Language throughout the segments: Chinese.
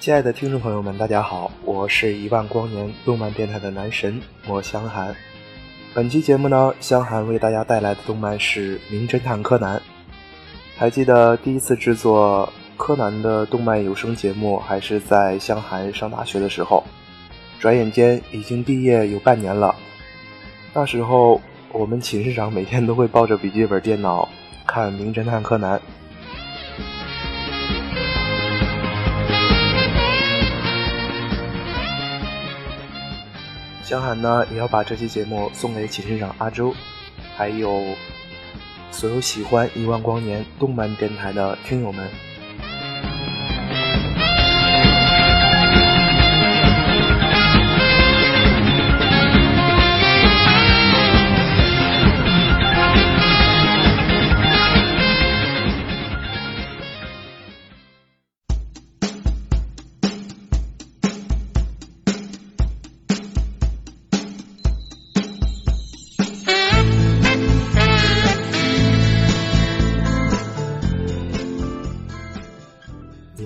亲爱的听众朋友们，大家好，我是一万光年动漫电台的男神莫香寒。本期节目呢，香寒为大家带来的动漫是《名侦探柯南》。还记得第一次制作柯南的动漫有声节目，还是在香寒上大学的时候。转眼间已经毕业有半年了。那时候我们寝室长每天都会抱着笔记本电脑看《名侦探柯南》。江寒呢，也要把这期节目送给寝室长阿周，还有所有喜欢一万光年动漫电台的听友们。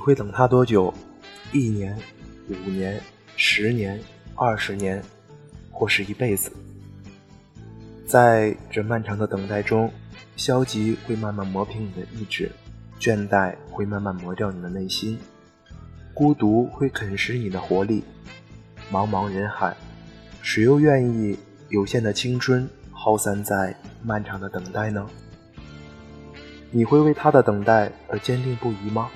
会等他多久？一年、五年、十年、二十年，或是一辈子？在这漫长的等待中，消极会慢慢磨平你的意志，倦怠会慢慢磨掉你的内心，孤独会啃食你的活力。茫茫人海，谁又愿意有限的青春耗散在漫长的等待呢？你会为他的等待而坚定不移吗？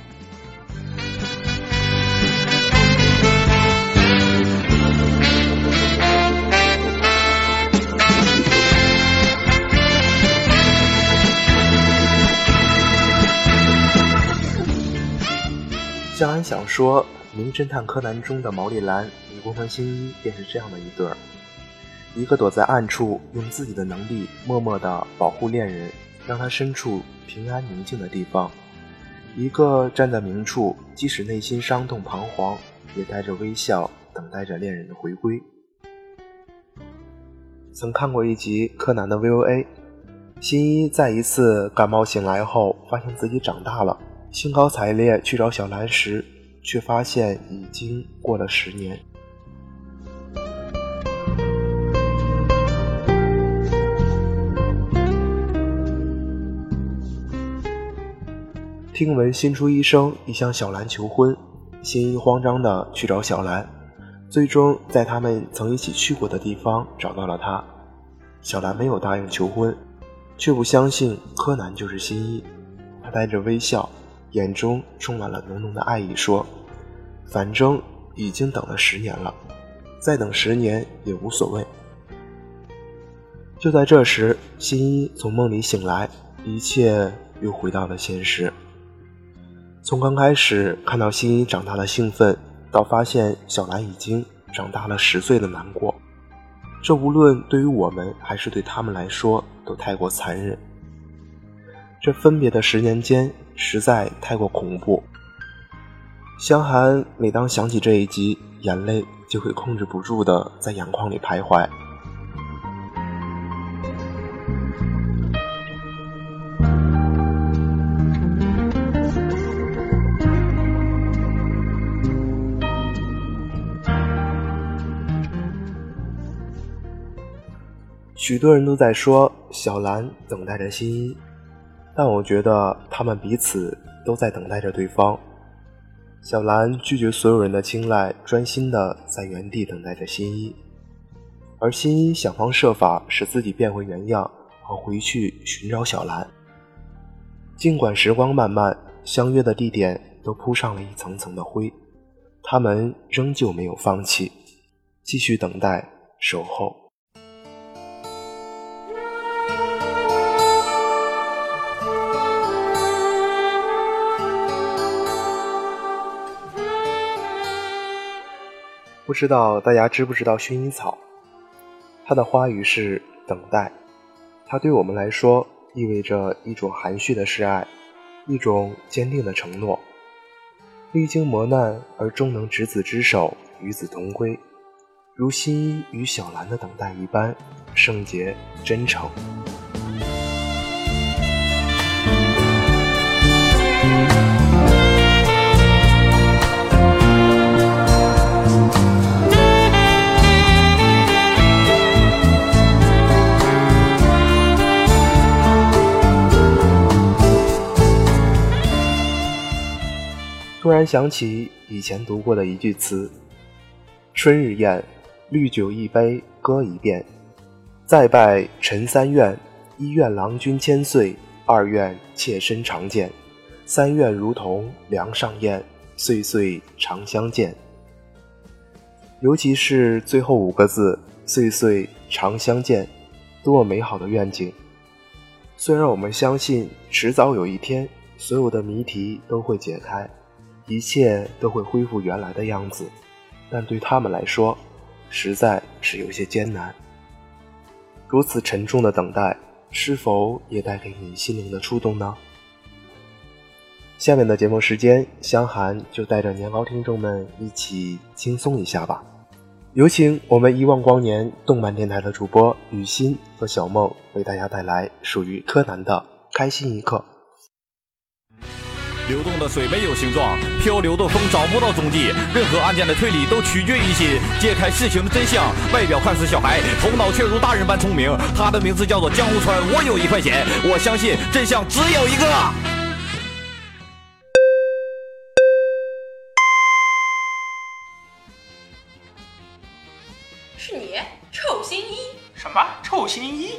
江安想说，《名侦探柯南》中的毛利兰与工藤新一便是这样的一对儿：一个躲在暗处，用自己的能力默默地保护恋人，让他身处平安宁静的地方；一个站在明处，即使内心伤痛彷徨，也带着微笑等待着恋人的回归。曾看过一集柯南的 VOA，新一在一次感冒醒来后，发现自己长大了。兴高采烈去找小兰时，却发现已经过了十年。听闻新出医生已向小兰求婚，新一慌张的去找小兰，最终在他们曾一起去过的地方找到了她。小兰没有答应求婚，却不相信柯南就是新一，他带着微笑。眼中充满了浓浓的爱意，说：“反正已经等了十年了，再等十年也无所谓。”就在这时，新一从梦里醒来，一切又回到了现实。从刚开始看到新一长大的兴奋，到发现小兰已经长大了十岁的难过，这无论对于我们还是对他们来说，都太过残忍。这分别的十年间。实在太过恐怖。香寒每当想起这一集，眼泪就会控制不住的在眼眶里徘徊。许多人都在说小兰等待着新一。但我觉得他们彼此都在等待着对方。小兰拒绝所有人的青睐，专心的在原地等待着新一，而新一想方设法使自己变回原样，好回去寻找小兰。尽管时光漫漫，相约的地点都铺上了一层层的灰，他们仍旧没有放弃，继续等待，守候。不知道大家知不知道薰衣草？它的花语是等待，它对我们来说意味着一种含蓄的示爱，一种坚定的承诺。历经磨难而终能执子之手，与子同归，如新一与小兰的等待一般，圣洁真诚。突然想起以前读过的一句词：“春日宴，绿酒一杯，歌一遍。再拜陈三愿，一愿郎君千岁，二愿妾身长健，三愿如同梁上燕，岁岁长相见。”尤其是最后五个字“岁岁长相见”，多么美好的愿景！虽然我们相信，迟早有一天，所有的谜题都会解开。一切都会恢复原来的样子，但对他们来说，实在是有些艰难。如此沉重的等待，是否也带给你心灵的触动呢？下面的节目时间，香涵就带着年糕听众们一起轻松一下吧。有请我们遗忘光年动漫电台的主播雨欣和小梦，为大家带来属于柯南的开心一刻。流动的水没有形状，漂流的风找不到踪迹。任何案件的推理都取决于心，揭开事情的真相。外表看似小孩，头脑却如大人般聪明。他的名字叫做江户川。我有一块钱，我相信真相只有一个。是你，臭新一？什么臭新一？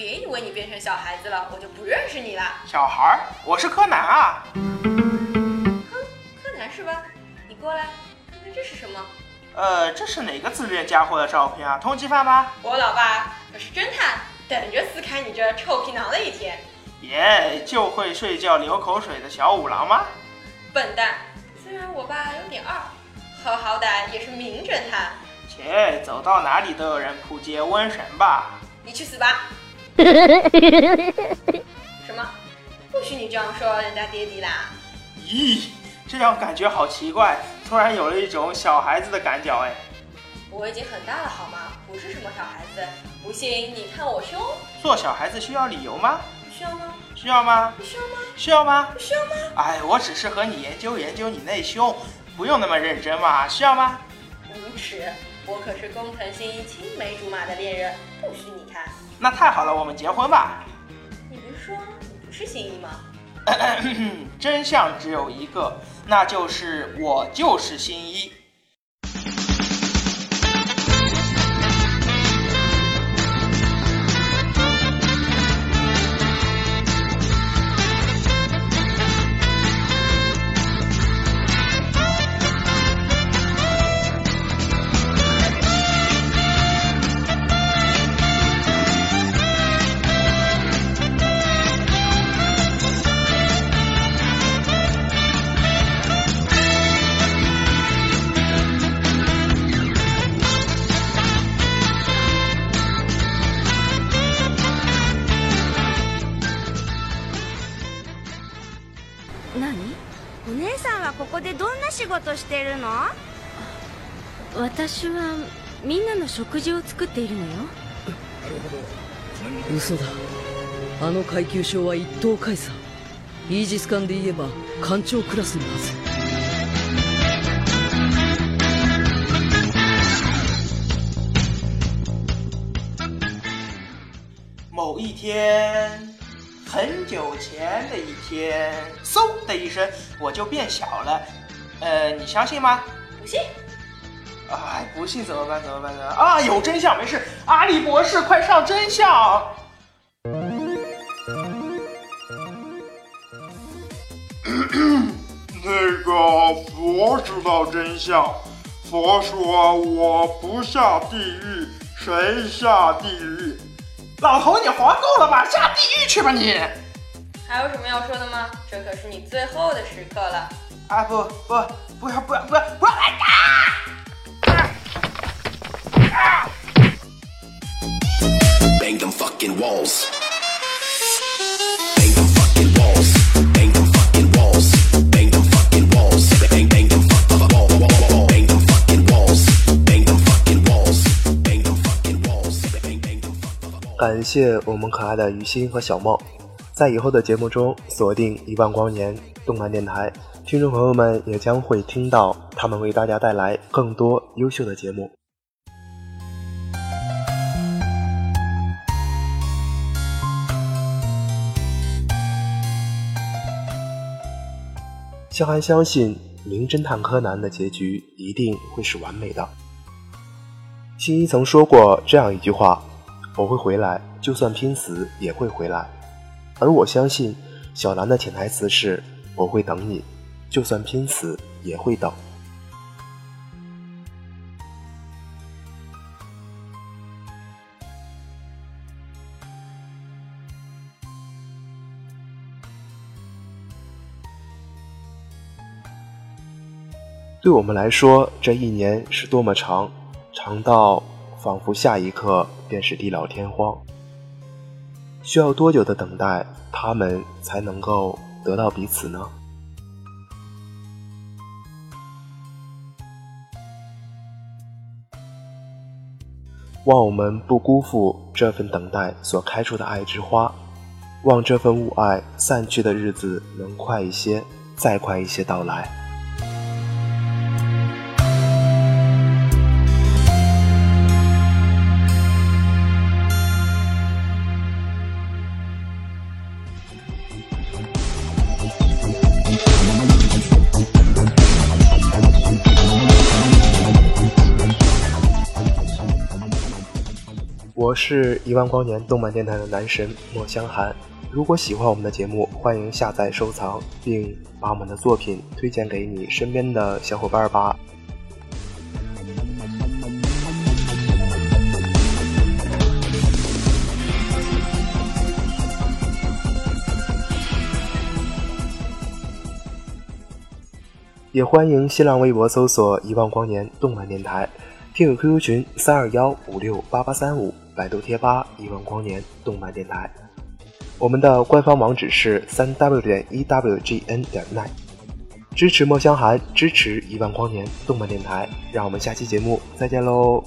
别以为你变成小孩子了，我就不认识你了。小孩儿，我是柯南啊。哼，柯南是吧？你过来看看这是什么？呃，这是哪个自恋家伙的照片啊？通缉犯吗？我老爸可是侦探，等着撕开你这臭皮囊的一天。耶，就会睡觉流口水的小五郎吗？笨蛋！虽然我爸有点二，可好歹也是名侦探。切，走到哪里都有人扑街瘟神吧？你去死吧！什么？不许你这样说人家爹地啦！咦？这样感觉好奇怪，突然有了一种小孩子的感觉哎。我已经很大了好吗？不是什么小孩子。不信你看我胸。做小孩子需要理由吗？需要吗？需要吗？需要吗？需要吗？需要吗？哎，我只是和你研究研究你内胸，不用那么认真嘛。需要吗？无耻！我可是工藤新一青梅竹马的恋人，不许你看。那太好了，我们结婚吧。你不是说你不是新一吗？真相只有一个。那就是我就是新一。事してるの？私はみんなの食事を作っているのよ。なるほど嘘だ。あの階級章は一等海さイージス艦で言えば艦長クラスのはず。某一天很久前的一天，嗖的一声，我就变小了。呃，你相信吗？不信。哎，不信怎么办？怎么办呢？啊，有真相，没事。阿笠博士，快上真相！那个佛知道真相。佛说：“我不下地狱，谁下地狱？”老头，你活够了吧？下地狱去吧你！还有什么要说的吗？这可是你最后的时刻了。啊不不，不要不要不要不要来打！啊 Bang them fucking walls. 感谢我们可爱的于心和小梦，在以后的节目中锁定一万光年动漫电台，听众朋友们也将会听到他们为大家带来更多优秀的节目。萧寒相信《名侦探柯南》的结局一定会是完美的。新一曾说过这样一句话：“我会回来，就算拼死也会回来。”而我相信小兰的潜台词是：“我会等你，就算拼死也会等。”对我们来说，这一年是多么长，长到仿佛下一刻便是地老天荒。需要多久的等待，他们才能够得到彼此呢？望我们不辜负这份等待所开出的爱之花，望这份雾霭散去的日子能快一些，再快一些到来。我是一万光年动漫电台的男神莫香寒。如果喜欢我们的节目，欢迎下载收藏，并把我们的作品推荐给你身边的小伙伴吧。也欢迎新浪微博搜索“一万光年动漫电台”。听友 QQ 群三二幺五六八八三五，百度贴吧一万光年动漫电台，我们的官方网址是三 w 点 ewgn 点 net。支持墨香寒，支持一万光年动漫电台，让我们下期节目再见喽。